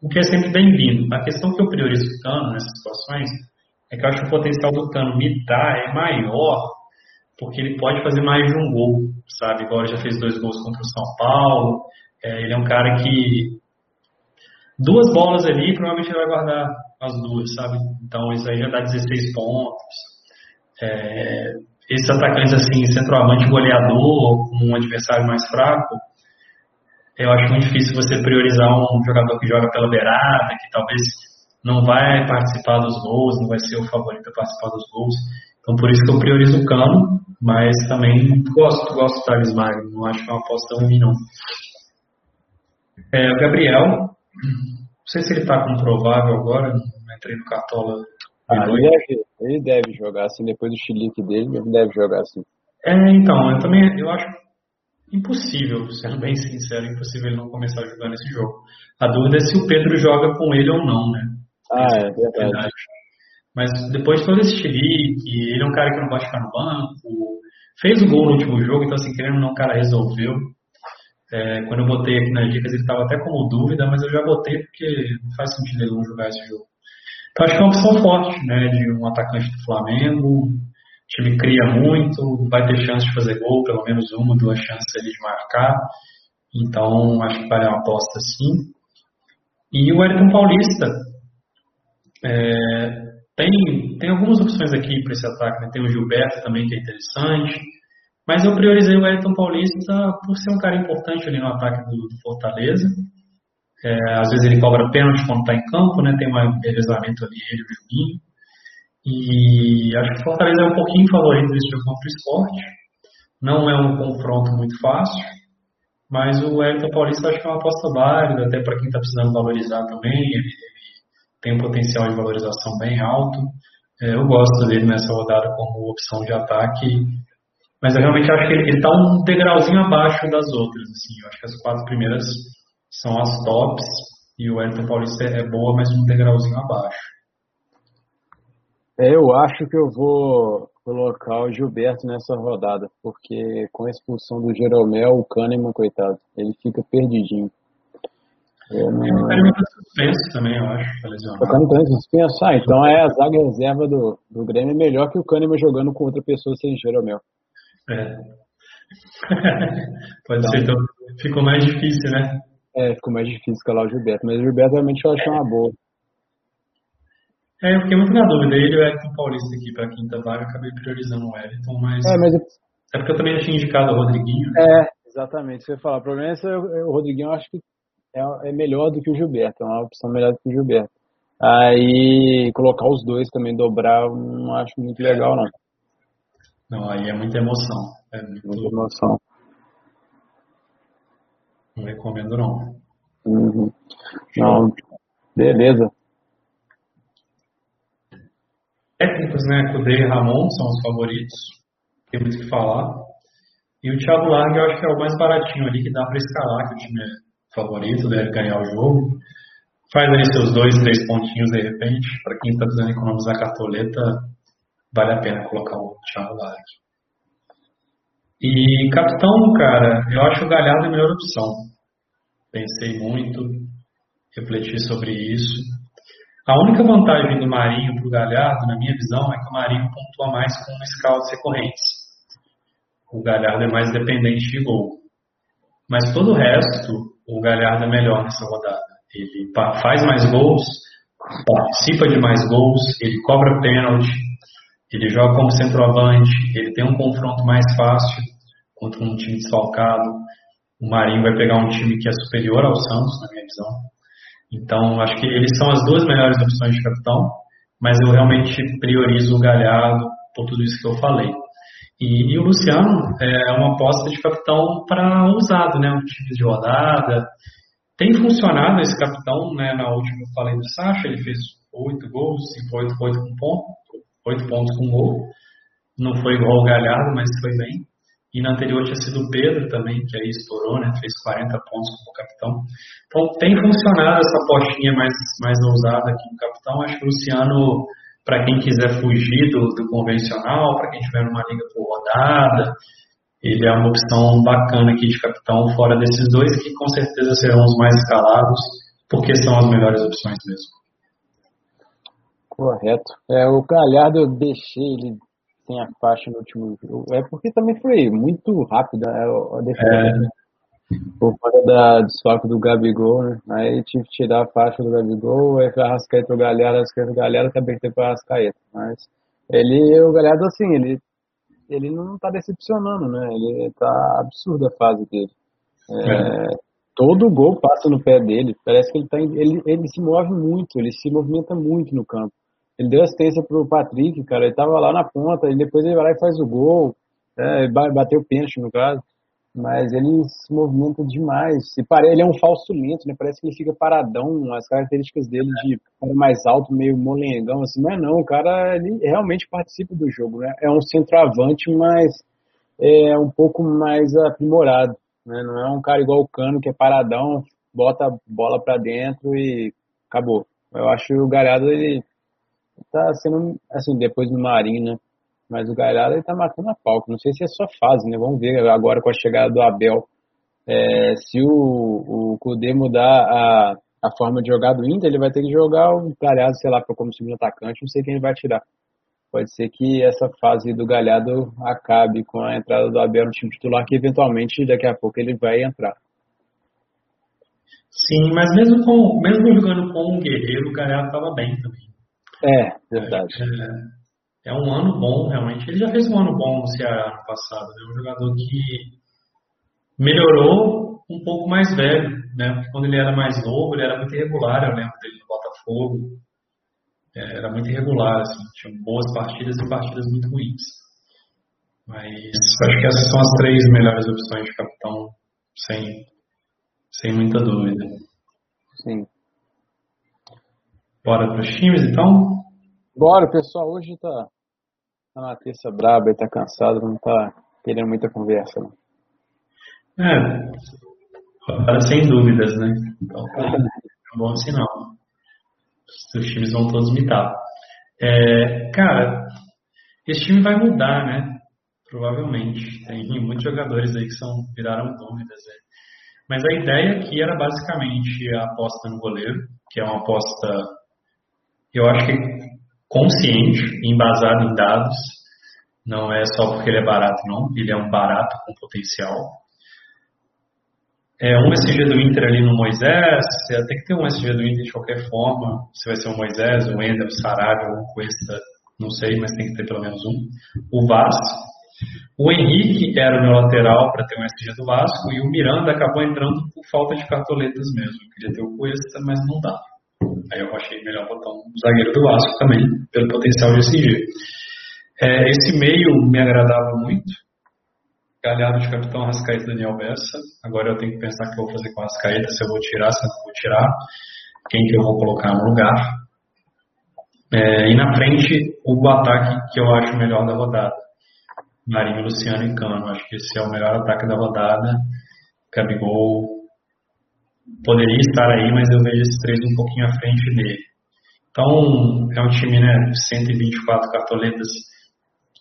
A: o que é sempre bem-vindo. A questão que eu priorizo o Cano nessas situações é que eu acho que o potencial do Cano dá é maior porque ele pode fazer mais de um gol, sabe? Ele já fez dois gols contra o São Paulo. É, ele é um cara que duas bolas ali, provavelmente ele vai guardar as duas, sabe? Então isso aí já dá 16 pontos. É, esses atacantes assim, centroavante goleador, um adversário mais fraco, eu acho muito difícil você priorizar um jogador que joga pela beirada, que talvez não vai participar dos gols, não vai ser o favorito a participar dos gols. Então por isso que eu priorizo o Cano, mas também gosto, gosto do Thales Magno, não acho que é uma aposta ruim não. É, o Gabriel, não sei se ele está comprovável agora, não entrei no Cartola.
B: Ah, ele, deve, ele deve jogar assim, depois do chilique dele, ele deve jogar assim.
A: É, então, eu também eu acho impossível, sendo bem sincero, impossível ele não começar a jogar nesse jogo. A dúvida é se o Pedro joga com ele ou não, né?
B: Ah, é verdade. verdade.
A: Mas depois de todo esse chilique, ele é um cara que não pode ficar no banco, fez o gol no último jogo, então assim, querendo ou não, o cara resolveu. É, quando eu botei aqui nas dicas, ele estava até como dúvida, mas eu já botei porque não faz sentido ele não jogar esse jogo. Então acho que é uma opção forte, né, de um atacante do Flamengo. O time cria muito, vai ter chance de fazer gol, pelo menos uma, duas chances ali de marcar. Então acho que vale uma aposta sim. E o Wellington Paulista. É, tem, tem algumas opções aqui para esse ataque. Né? Tem o Gilberto também, que é interessante. Mas eu priorizei o Elton Paulista por ser um cara importante ali no ataque do, do Fortaleza. É, às vezes ele cobra pênalti quando está em campo, né? Tem um revezamento ali, ele e o Juninho. E acho que o Fortaleza é um pouquinho favorito desse jogo contra o esporte. Não é um confronto muito fácil. Mas o Elton Paulista acho que é uma aposta válida, até para quem está precisando valorizar também. Ele, tem um potencial de valorização bem alto. É, eu gosto dele nessa rodada como opção de ataque mas eu realmente acho que ele está um degrauzinho abaixo das outras. Assim. Eu acho que as quatro primeiras são as tops e o Elton Paulista é boa, mas um degrauzinho abaixo.
B: É, eu acho que eu vou colocar o Gilberto nessa rodada, porque com a expulsão do Jeromel, o Kahneman, coitado, ele fica perdidinho.
A: Eu não... O Kahneman tá suspenso também, eu acho.
B: O Kahneman tá suspenso? Ah, então é a zaga reserva do, do Grêmio é melhor que o Kahneman jogando com outra pessoa sem Jeromel.
A: É. Pode então, ser, então ficou mais difícil, né?
B: É, ficou mais difícil calar o Gilberto, mas o Gilberto realmente eu acho uma boa.
A: É, eu fiquei muito na dúvida, ele e o Elton Paulista aqui para a quinta vaga, acabei priorizando o Elton, mas.
B: É, mas eu...
A: é porque eu também tinha indicado o Rodriguinho.
B: É, exatamente, você falar. O problema é que o Rodriguinho eu acho que é, é melhor do que o Gilberto, é uma opção melhor do que o Gilberto. Aí colocar os dois também, dobrar, não acho muito legal, não.
A: Não, aí é muita emoção. É muito...
B: Muita emoção.
A: Não recomendo, não.
B: Uhum. Não, beleza.
A: Técnicos, né? Kudê e Ramon são os favoritos. Tem muito que falar. E o Thiago Largue eu acho que é o mais baratinho ali, que dá para escalar, que o time é favorito, deve ganhar o jogo. Faz aí seus dois, três pontinhos de repente. Para quem está precisando economizar cartoleta, vale a pena colocar o Thiago Largue. E capitão, cara, eu acho o Galhardo a melhor opção. Pensei muito, refleti sobre isso. A única vantagem do Marinho para o Galhardo, na minha visão, é que o Marinho pontua mais com scouts recorrentes. O Galhardo é mais dependente de gol. Mas todo o resto, o Galhardo é melhor nessa rodada. Ele faz mais gols, participa de mais gols, ele cobra pênalti, ele joga como centroavante, ele tem um confronto mais fácil contra um time desfalcado. O Marinho vai pegar um time que é superior ao Santos, na minha visão. Então, acho que eles são as duas melhores opções de capitão, mas eu realmente priorizo o Galhardo por tudo isso que eu falei. E, e o Luciano é uma aposta de capitão para usado, né? Um time de rodada. Tem funcionado esse capitão, né? Na última eu falei do Sacha, ele fez oito gols, cinco, oito, oito com ponto, oito pontos com gol. Não foi igual o Galhardo, mas foi bem. E na anterior tinha sido o Pedro também, que aí estourou, né? Fez 40 pontos como capitão. Então tem funcionado essa apostinha mais, mais ousada aqui no capitão. Acho que o Luciano, para quem quiser fugir do, do convencional, para quem tiver numa liga por rodada, ele é uma opção bacana aqui de capitão, fora desses dois, que com certeza serão os mais escalados, porque são as melhores opções mesmo.
B: Correto. É, o Galhardo eu deixei ele sem a faixa no último jogo. É porque também foi muito rápida né, a defesa. É. Por conta da desfoque do Gabigol, né? Aí tive que tirar a faixa do Gabigol, aí foi a Rascaeta o Galera, Rascaeta o Galera, também foi para a Rascaeta. Mas ele, o Galhardo, assim, ele, ele não tá decepcionando, né? Ele tá absurda a fase dele. É, é. Todo gol passa no pé dele. Parece que ele, tá, ele, ele se move muito, ele se movimenta muito no campo. Ele deu assistência pro Patrick, cara. Ele tava lá na ponta, e depois ele vai lá e faz o gol. É, bateu o pênalti, no caso. Mas ele se movimenta demais. E pare... Ele é um falso lento, né? Parece que ele fica paradão. As características dele de cara mais alto, meio molengão, assim. Mas não, o cara ele realmente participa do jogo, né? É um centroavante, mas é um pouco mais aprimorado. Né? Não é um cara igual o Cano, que é paradão, bota a bola para dentro e acabou. Eu acho que o Galhardo, ele tá sendo, assim, depois do Marinho, né? Mas o Galhardo ele tá matando a pau. Não sei se é só fase, né? Vamos ver agora com a chegada do Abel. É, se o, o Kudê mudar a, a forma de jogar do Inter, ele vai ter que jogar o Galhardo, sei lá, como segundo atacante, não sei quem ele vai tirar. Pode ser que essa fase do Galhardo acabe com a entrada do Abel no time titular, que eventualmente daqui a pouco ele vai entrar.
A: Sim, mas mesmo, com, mesmo jogando com o Guerreiro, o Galhardo estava bem também.
B: É, verdade.
A: É, é, um ano bom, realmente. Ele já fez um ano bom no Ceará no passado. É né? um jogador que melhorou um pouco mais velho, né? Porque quando ele era mais novo, ele era muito irregular. Eu lembro dele no Botafogo. É, era muito irregular, assim. Tinha boas partidas e partidas muito ruins. Mas acho que essas são as três melhores opções de capitão, sem, sem muita dúvida.
B: Sim.
A: Bora para os times, então?
B: Bora, pessoal. Hoje tá, tá na terça braba e tá cansado, não tá querendo muita conversa. Não.
A: É, agora sem dúvidas, né? Então tá, é um bom sinal. Os times vão todos mitar. É, cara, esse time vai mudar, né? Provavelmente. Tem muitos jogadores aí que são, viraram dúvidas. Né? Mas a ideia aqui era basicamente a aposta no goleiro, que é uma aposta eu acho que consciente, embasado em dados, não é só porque ele é barato, não. Ele é um barato com potencial. É um SG do Inter ali no Moisés, você tem que ter um SG do Inter de qualquer forma. Se vai ser o Moisés, o Ender, o Sarabia, o Cuesta, não sei, mas tem que ter pelo menos um. O Vasco. O Henrique era o meu lateral para ter um SG do Vasco e o Miranda acabou entrando por falta de cartoletas mesmo. Eu queria ter o Cuesta, mas não dá. Aí eu achei melhor botar um zagueiro do Vasco também, pelo potencial de SG. É, esse meio me agradava muito. Galhardo de capitão, Rascaeta Daniel Bessa. Agora eu tenho que pensar o que eu vou fazer com a Rascaeta, se eu vou tirar, se eu não vou tirar, quem que eu vou colocar no lugar. É, e na frente, o ataque que eu acho melhor da rodada. Marinho, Luciano e Cano. Acho que esse é o melhor ataque da rodada. Gabigol poderia estar aí, mas eu vejo esses três um pouquinho à frente dele. Então, é um time, né, 124 cartoletas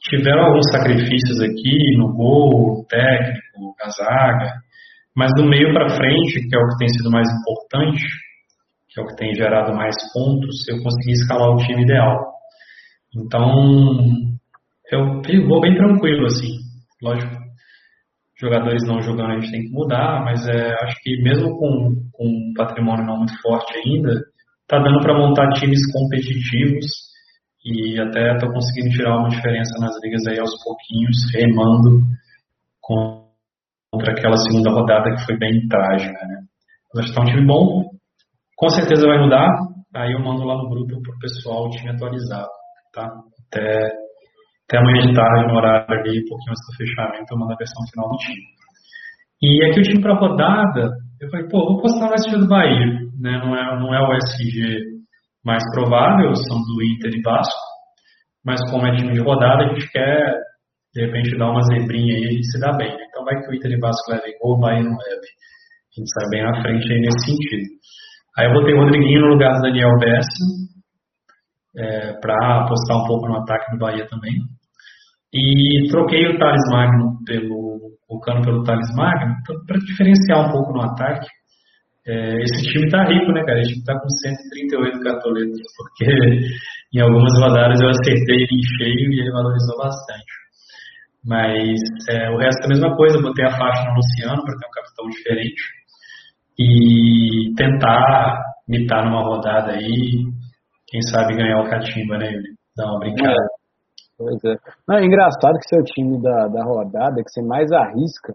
A: tiveram alguns sacrifícios aqui no gol, técnico, na zaga, mas do meio para frente, que é o que tem sido mais importante, que é o que tem gerado mais pontos, eu consegui escalar o time ideal. Então, eu vou bem tranquilo, assim. Lógico, jogadores não jogando a gente tem que mudar, mas é, acho que mesmo com, com um patrimônio não muito forte ainda, tá dando para montar times competitivos e até estou conseguindo tirar uma diferença nas ligas aí aos pouquinhos, remando contra aquela segunda rodada que foi bem trágica, né? Mas está um time bom, com certeza vai mudar, aí eu mando lá no grupo pro pessoal o time atualizado, tá? Até, até amanhã de tarde, no horário ali, um pouquinho antes do fechamento, eu mando a versão final do time. E aqui o time para rodada, eu falei, pô, vou postar no SG do Bahia, né? Não é, não é o SG mais provável são do Inter e Vasco, mas como é time de rodada, a gente quer, de repente, dar uma zebrinha aí e se dar bem. Né? Então vai que o Inter e Vasco levem gol, o Bahia não leve. A gente sai bem na frente aí nesse sentido. Aí eu botei o Rodriguinho no lugar do Daniel Bessa, é, para apostar um pouco no ataque do Bahia também. E troquei o Thales Magno pelo, o Cano pelo Thales Magno, para diferenciar um pouco no ataque é, esse time tá rico, né, cara? Esse time tá com 138 cartoletas, porque em algumas rodadas eu acertei ele em cheio e ele valorizou bastante. Mas é, o resto é a mesma coisa, botei a faixa no Luciano para ter um capitão diferente e tentar mitar numa rodada aí, quem sabe ganhar o catimba, né, Yuri? Dar uma brincada. É,
B: pois é. Não, é engraçado que seu time da, da rodada, que você mais arrisca,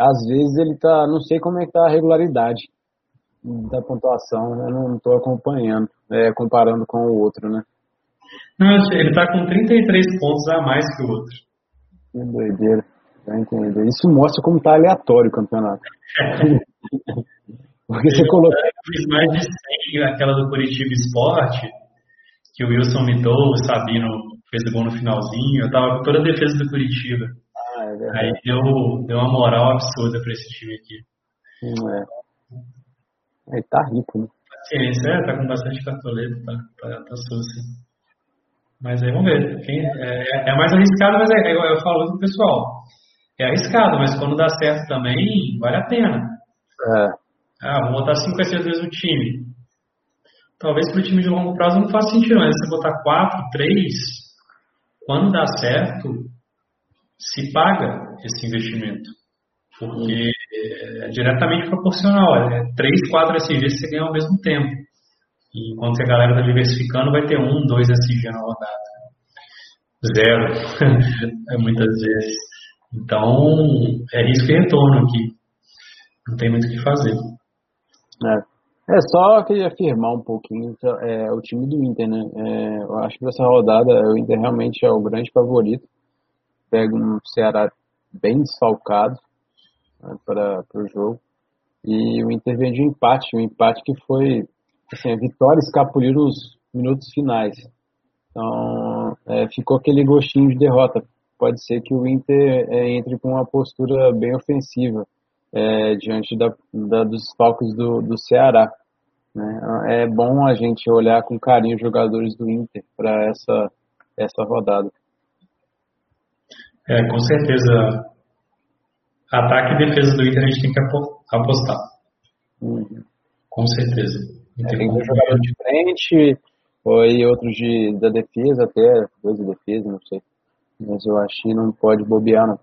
B: às vezes ele tá, não sei como é que tá a regularidade da pontuação, eu não estou acompanhando, é, comparando com o outro, né?
A: Não, ele está com 33 pontos a mais que o outro.
B: Que doideira, tá entendendo? Isso mostra como está aleatório o campeonato.
A: Porque você colocou. Eu fiz mais de 100, aquela do Curitiba Esporte, que o Wilson mitou, o Sabino fez o gol no finalzinho. Eu tava com toda a defesa do Curitiba. Ah, é Aí deu, deu uma moral absurda para esse time aqui.
B: Sim, é. Ele tá rico, né?
A: Paciência, é, tá com bastante cartoleta, tá, tá, tá sucio. Mas aí vamos ver. Quem, é, é, mais arriscado, mas é, eu, eu falo pro pessoal. É arriscado, mas quando dá certo também, vale a pena. É. Ah, vou botar 5 a 6 vezes no time. Talvez para o time de longo prazo não faça sentido, mas você botar 4, 3, quando dá certo, se paga esse investimento. Porque é diretamente proporcional. É 3, 4 SGs você ganha ao mesmo tempo. E enquanto a galera está diversificando, vai ter um, dois SG na rodada. Zero. é muitas vezes. Então, é risco e retorno aqui. Não tem muito o que fazer.
B: É. É só queria afirmar um pouquinho é, o time do Inter, né? É, eu acho que essa rodada o Inter realmente é o grande favorito. Pega um Ceará bem desfalcado, né, para o jogo. E o Inter veio de empate, um empate que foi assim, a vitória escapulir os minutos finais. Então, é, ficou aquele gostinho de derrota. Pode ser que o Inter é, entre com uma postura bem ofensiva é, diante da, da, dos falcos do, do Ceará. Né? É bom a gente olhar com carinho os jogadores do Inter para essa, essa rodada.
A: É, com certeza ataque e defesa do Inter a gente tem que apostar. Uhum. Com certeza.
B: Não tem, um jogador de frente, ou outros de, da defesa até, dois de defesa, não sei. Mas eu acho que não pode bobear, não.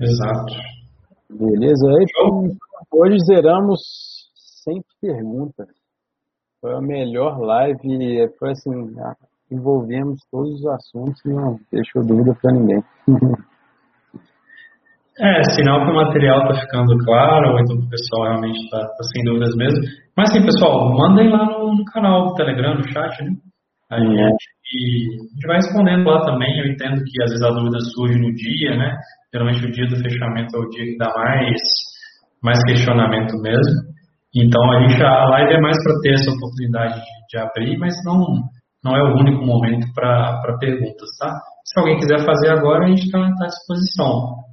A: Exato.
B: Beleza, então, hoje zeramos 100 perguntas. Foi a melhor live, foi assim, envolvemos todos os assuntos e não deixou dúvida para ninguém.
A: É, sinal que o material está ficando claro, ou então o pessoal realmente está tá sem dúvidas mesmo. Mas sim, pessoal, mandem lá no, no, canal do Telegram, no chat, né? A gente, a gente vai respondendo lá também. Eu entendo que às vezes a dúvida surge no dia, né? Geralmente o dia do fechamento é o dia que dá mais, mais questionamento mesmo. Então a gente a live é mais para ter essa oportunidade de, de, abrir, mas não não é o único momento para perguntas, tá? Se alguém quiser fazer agora, a gente está tá à disposição.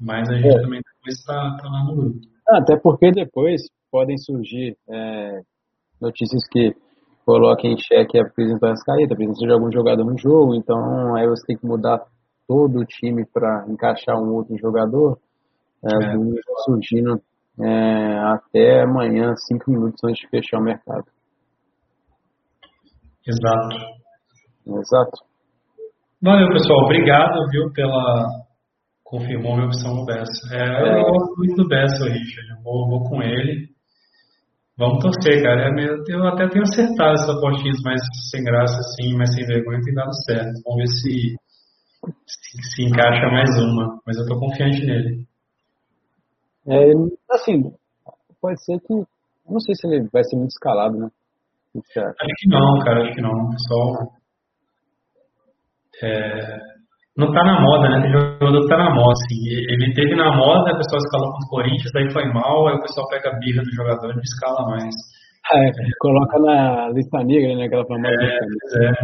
A: Mas a gente é. também depois está tá lá no grupo.
B: Ah, até porque depois podem surgir é, notícias que coloquem em xeque a presença do Ascaeta, a presença de algum jogador no jogo, então aí você tem que mudar todo o time para encaixar um outro jogador. É, é. surgindo é, até amanhã, cinco minutos antes de fechar o mercado.
A: Exato.
B: Exato.
A: Valeu, pessoal. Obrigado, viu, pela. Confirmou minha opção no Bessa. É, eu gosto muito do Bessa, Richard. Eu vou, vou com ele. Vamos torcer, cara. É eu até tenho acertado essas apostinhas mais sem graça, assim, mas sem vergonha, tem dado certo. Vamos ver se, se, se encaixa mais uma. Mas eu tô confiante nele.
B: É, assim, pode ser que. Não sei se ele vai ser muito escalado, né?
A: Acho que não, cara, acho que não. Só. É, não tá na moda, né? Tem jogador que tá na moda, assim. Ele teve na moda, a pessoa escalou com o Corinthians, daí foi mal, aí o pessoal pega a birra do jogador e não escala mais.
B: É, coloca na lista negra, né? Aquela famosa é, lista negra.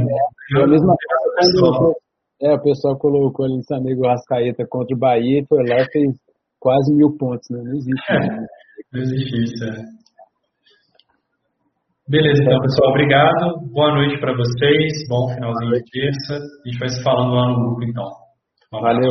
B: É, é. a mesma coisa quando é, o pessoal colocou a lista negra o Rascaeta contra o Bahia e foi lá e fez quase mil pontos, né? Não existe.
A: É, né? Não existe isso, é. Beleza, então, pessoal, obrigado. Boa noite para vocês. Bom finalzinho de terça. A gente vai se falando lá no grupo, então.
B: Valeu.